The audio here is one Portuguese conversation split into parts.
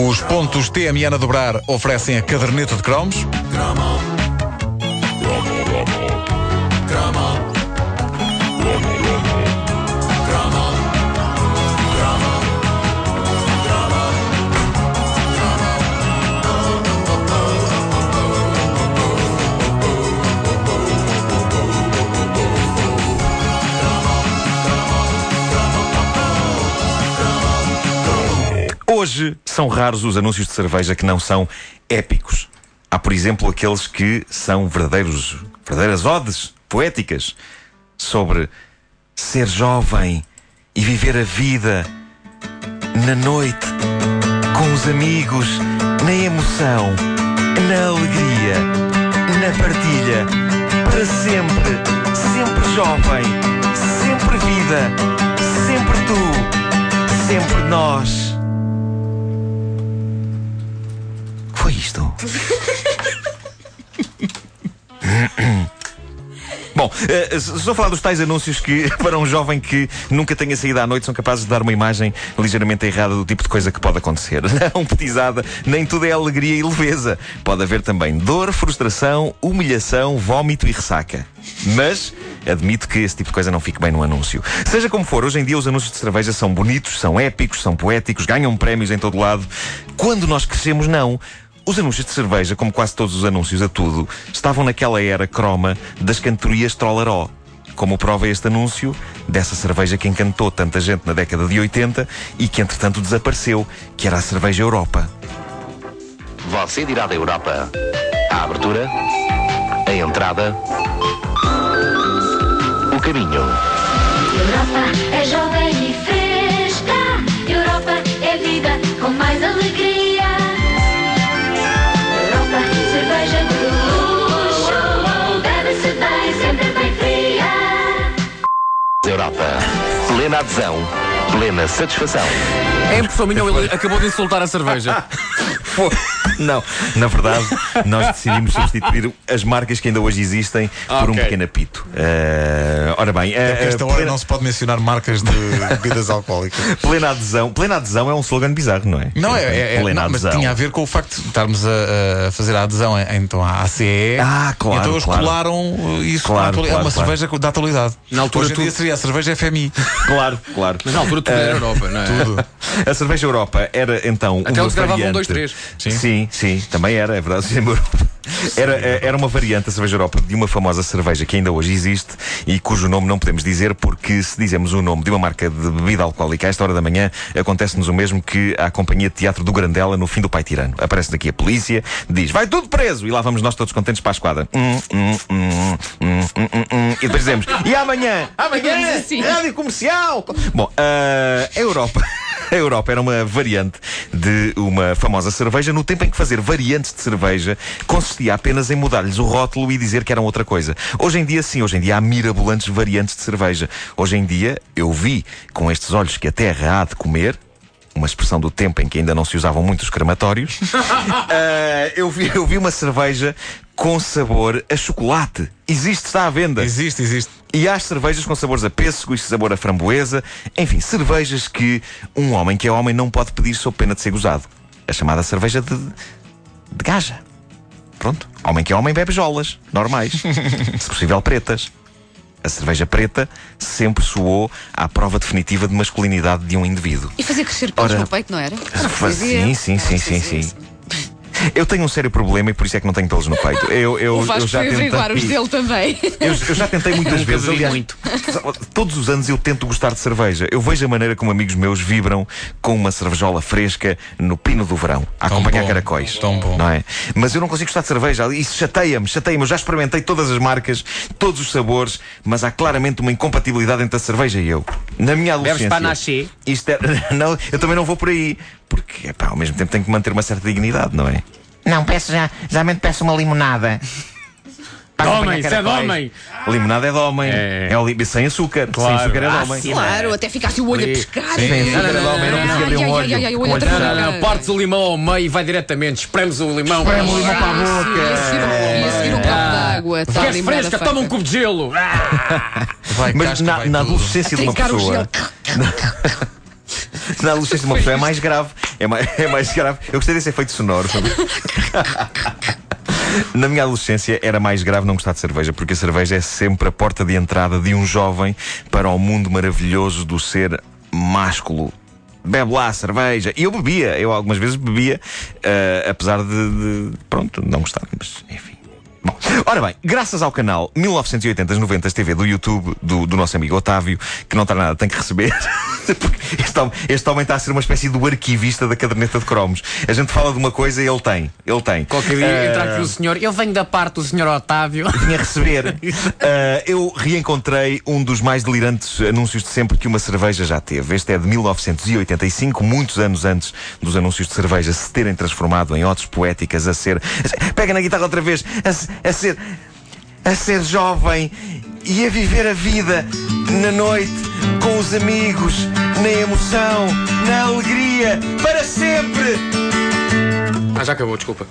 Os pontos TMN a dobrar oferecem a caderneta de cromos. Hoje são raros os anúncios de cerveja que não são épicos. Há, por exemplo, aqueles que são verdadeiros, verdadeiras odes poéticas sobre ser jovem e viver a vida na noite, com os amigos, na emoção, na alegria, na partilha, para sempre, sempre jovem, sempre vida, sempre tu, sempre nós. Estou a falar dos tais anúncios que, para um jovem que nunca tenha saído à noite, são capazes de dar uma imagem ligeiramente errada do tipo de coisa que pode acontecer. Não petizada, nem tudo é alegria e leveza. Pode haver também dor, frustração, humilhação, vómito e ressaca. Mas admito que esse tipo de coisa não fique bem no anúncio. Seja como for, hoje em dia os anúncios de cerveja são bonitos, são épicos, são poéticos, ganham prémios em todo lado. Quando nós crescemos, não. Os anúncios de cerveja, como quase todos os anúncios a tudo, estavam naquela era croma das cantorias trollaró. Como prova este anúncio dessa cerveja que encantou tanta gente na década de 80 e que entretanto desapareceu, que era a cerveja Europa. Você dirá da Europa a abertura, a entrada, o caminho. Europa é jovem Europa. Plena adesão, plena satisfação. É impressão minha, ele acabou de insultar a cerveja. Pô, Não, na verdade, nós decidimos substituir as marcas que ainda hoje existem por um Ok. pequeno apito. Eh, ora bem, eh, Porque esta eh, hora plena, não se pode mencionar marcas de bebidas alcoólicas. plena adesão. Plena adesão é um slogan bizarro, não é? Não, é, é, é- plena não, mas adesão. tinha a ver com o facto de estarmos a, a fazer a adesão então à ACE. Ah, claro, Então eles claro. colaram uh, isso Claro, atualidade. claro, É uma claro. cerveja da atualidade. Na altura Hoje em dia tudo- seria a cerveja FMI. Claro, claro. Mas na altura tudo era Europa, não é? Tudo. A cerveja Europa era então Até uma eles gravavam variante. um, dois, três. Sim. Sim. sim, também era, é verdade. Era, eh, era uma variante, a cerveja Europa, de uma famosa cerveja que ainda hoje existe e cujo nome não podemos dizer porque se dizemos o nome de uma marca de bebida alcoólica a esta hora da manhã, acontece-nos o mesmo que à companhia de teatro do Grandela no fim do Pai Tirano. Aparece daqui a polícia, diz, vai tudo preso! E lá vamos nós todos contentes para a esquadra. Hum, hum, hum, hum, hum, hum, hum. E depois dizemos, e amanhã? Amanhã? assim. Rádio comercial! Bom, ah, a Europa. A Europa era uma variante de uma famosa cerveja no tempo em que fazer variantes de cerveja consistia apenas em mudar-lhes o rótulo e dizer que eram outra coisa. Hoje em dia, sim, hoje em dia há mirabolantes variantes de cerveja. Hoje em dia, eu vi com estes olhos que a terra há de comer, uma expressão do tempo em que ainda não se usavam muitos crematórios, ah, eu, vi, eu vi uma cerveja com sabor a chocolate. Existe, está à venda. Existe, existe. E há as cervejas com sabores a pêssego e sabor a framboesa. Enfim, cervejas que um homem que é homem não pode pedir sob pena de ser gozado. A chamada cerveja de, de gaja. Pronto. Homem que é homem bebe jolas. Normais. Se possível, pretas. A cerveja preta sempre soou à prova definitiva de masculinidade de um indivíduo. E fazer crescer pelos Ora, no peito, não era? Sim, sim, sim, sim, sim. Eu tenho um sério problema e por isso é que não tenho pelos no peito. Eu, eu, O eu Vasco já foi averiguar os tentei. dele também. Eu, eu já tentei muitas vezes, aliás, muito. todos os anos eu tento gostar de cerveja. Eu vejo a maneira como amigos meus vibram com uma cervejola fresca no pino do verão, a Tão acompanhar bom, caracóis. tão bom. Não é? Mas eu não consigo gostar de cerveja. Isso chateia-me, chateia-me. Eu já experimentei todas as marcas, todos os sabores, mas há claramente uma incompatibilidade entre a cerveja e eu. Na minha adolescência. panaché? Isto é... Não, eu também não vou por aí. Porque, epá, ao mesmo tempo tenho que manter uma certa dignidade, não é? Não, peço já, geralmente peço uma limonada. Para Homem, isso é de homem. Limonada é de homem. É. É, o sem açúcar. Claro. Sem açúcar é de Ah, homem. Claro, até ficasse o olho a Sim. pescar. Sem açúcar é de homem. Não conseguia abrir um olho. olho. Não, não, partes o limão ao meio e vai diretamente. Espremes o limão. Espreme o limão para a E boca. um- e a seguir um copo de água. Está Queres fresca? feita. Toma um cubo de gelo. Vai, Mas na, adolescência de uma pessoa. gelo. Na adolescência de uma pessoa é mais grave. É, mais, é mais grave. Eu gostei desse efeito sonoro. Na minha adolescência era mais grave não gostar de cerveja, porque a cerveja é sempre a porta de entrada de um jovem para o mundo maravilhoso do ser másculo. Bebe lá cerveja. E eu bebia, eu algumas vezes bebia, eh, apesar de, de, Pronto, não gostar, mas enfim. Ora bem, graças ao canal 1980-90 TV do YouTube do, do nosso amigo Otávio, que não está nada, tem que receber. Este, homem, este homem está a ser uma espécie do arquivista da caderneta de cromos. A gente fala de uma coisa e ele tem. Ele tem. Qualquer dia Eh, entra aqui o senhor. Eu venho da parte do senhor Otávio. vinha receber. Uh, eu reencontrei um dos mais delirantes anúncios de sempre que uma cerveja já teve. Este é de 1985, muitos anos antes dos anúncios de cerveja se terem transformado em odes poéticas a ser. a Pega na guitarra outra vez. A, a ser. A ser jovem e a viver a vida na noite, com os amigos, na emoção, na alegria, para sempre. Ah, já acabou, desculpa.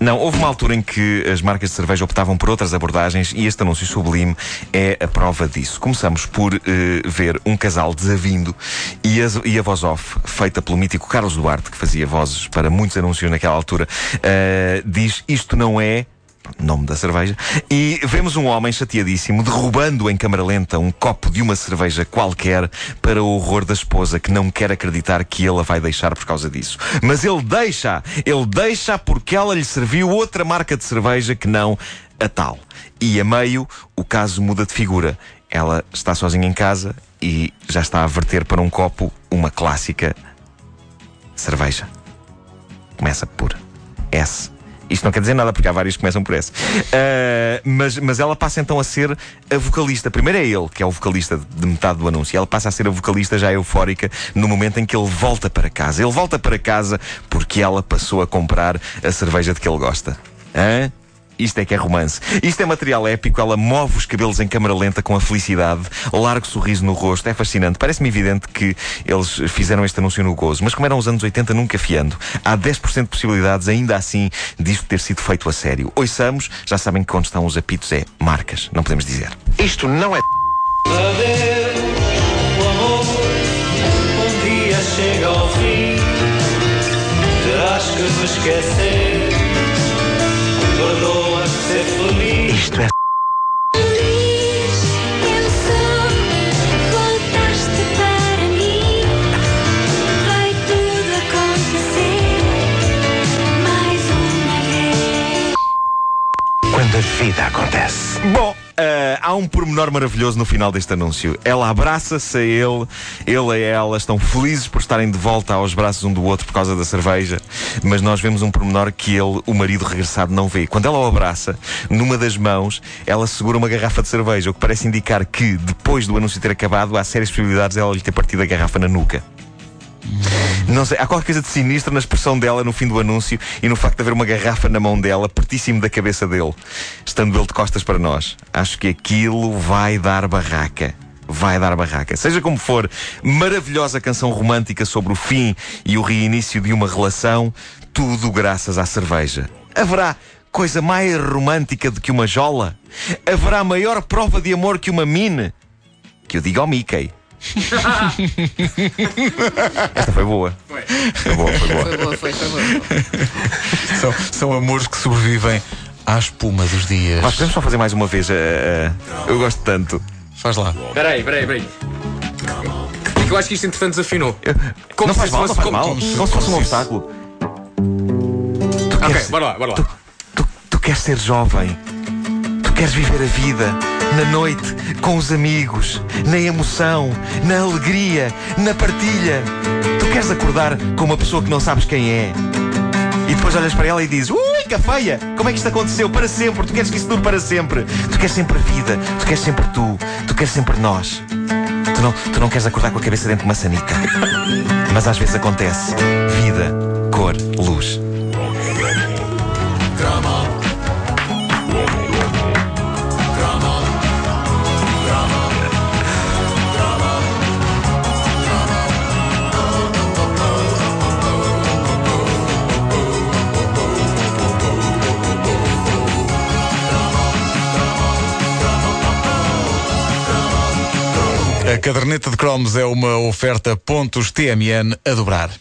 Não, houve uma altura em que as marcas de cerveja optavam por outras abordagens e este anúncio sublime é a prova disso. Começamos por eh, ver um casal desavindo e a, e a voz off, feita pelo mítico Carlos Duarte, que fazia vozes para muitos anúncios naquela altura, eh, diz: Isto não é. Nome da cerveja. E vemos um homem chateadíssimo derrubando em câmara lenta um copo de uma cerveja qualquer para o horror da esposa que não quer acreditar que ele a vai deixar por causa disso. Mas ele deixa, ele deixa porque ela lhe serviu outra marca de cerveja que não a tal. E a meio o caso muda de figura. Ela está sozinha em casa e já está a verter para um copo uma clássica cerveja. Começa por S. Isto não quer dizer nada, porque há vários que começam por S. Ah, mas, mas ela passa então a ser a vocalista. Primeiro é ele, que é o vocalista de metade do anúncio. Ela passa a ser a vocalista já eufórica no momento em que ele volta para casa. Ele volta para casa porque ela passou a comprar a cerveja de que ele gosta. Hã? Isto é que é romance. Isto é material épico. Ela move os cabelos em câmara lenta com a felicidade, largo sorriso no rosto. É fascinante. Parece-me evidente que eles fizeram este anúncio no gozo, mas como eram os anos 80, nunca fiando. Há 10% de possibilidades, ainda assim, disto ter sido feito a sério. Ouçamos, já sabem que quando estão os apitos é marcas, não podemos dizer. Isto não é O amor um dia chega ao fim. Terás que me esquecer. Quando a vida acontece. Bom, ah, há um pormenor maravilhoso no final deste anúncio. Ela abraça-se a ele, ele a ela, estão felizes por estarem de volta aos braços um do outro por causa da cerveja, mas nós vemos um pormenor que ele, o marido regressado, não vê. Quando ela o abraça, numa das mãos, ela segura uma garrafa de cerveja, o que parece indicar que, depois do anúncio ter acabado, há sérias possibilidades de ela lhe ter partido a garrafa na nuca. Não sei, há qualquer coisa de sinistro na expressão dela no fim do anúncio e no facto de haver uma garrafa na mão dela, pertíssimo da cabeça dele, estando ele de costas para nós. Acho que aquilo vai dar barraca. Vai dar barraca. Seja como for, maravilhosa canção romântica sobre o fim e o reinício de uma relação, tudo graças à cerveja. Haverá coisa mais romântica do que uma jola? Haverá maior prova de amor que uma mine? Que eu diga ao Mickey. Esta foi boa. Foi. Foi boa, foi boa. Foi boa, foi, foi boa. São, são amores que sobrevivem à espuma dos dias. Nós podemos só fazer mais uma vez. eh, eh, eu gosto tanto. Faz lá. Peraí, peraí, peraí. É que eu acho que isto entretanto desafinou. Como não se faz mal, não fosse- faz como- mal. como se Como se fosse um obstáculo. Tu Ok, queres, bora lá, bora lá. tu, tu, tu queres ser jovem. Queres viver a vida na noite, com os amigos, na emoção, na alegria, na partilha. Tu queres acordar com uma pessoa que não sabes quem é. E depois olhas para ela e dizes: Ui, que feia! Como é que isto aconteceu? Para sempre! Tu queres que isso dure para sempre! Tu queres sempre a vida! Tu queres sempre tu! Tu queres sempre nós! Tu não, tu não queres acordar com a cabeça dentro de uma sanita. Mas às vezes acontece. Vida, cor, luz. Caderneta de cromos é uma oferta pontos TMN a dobrar.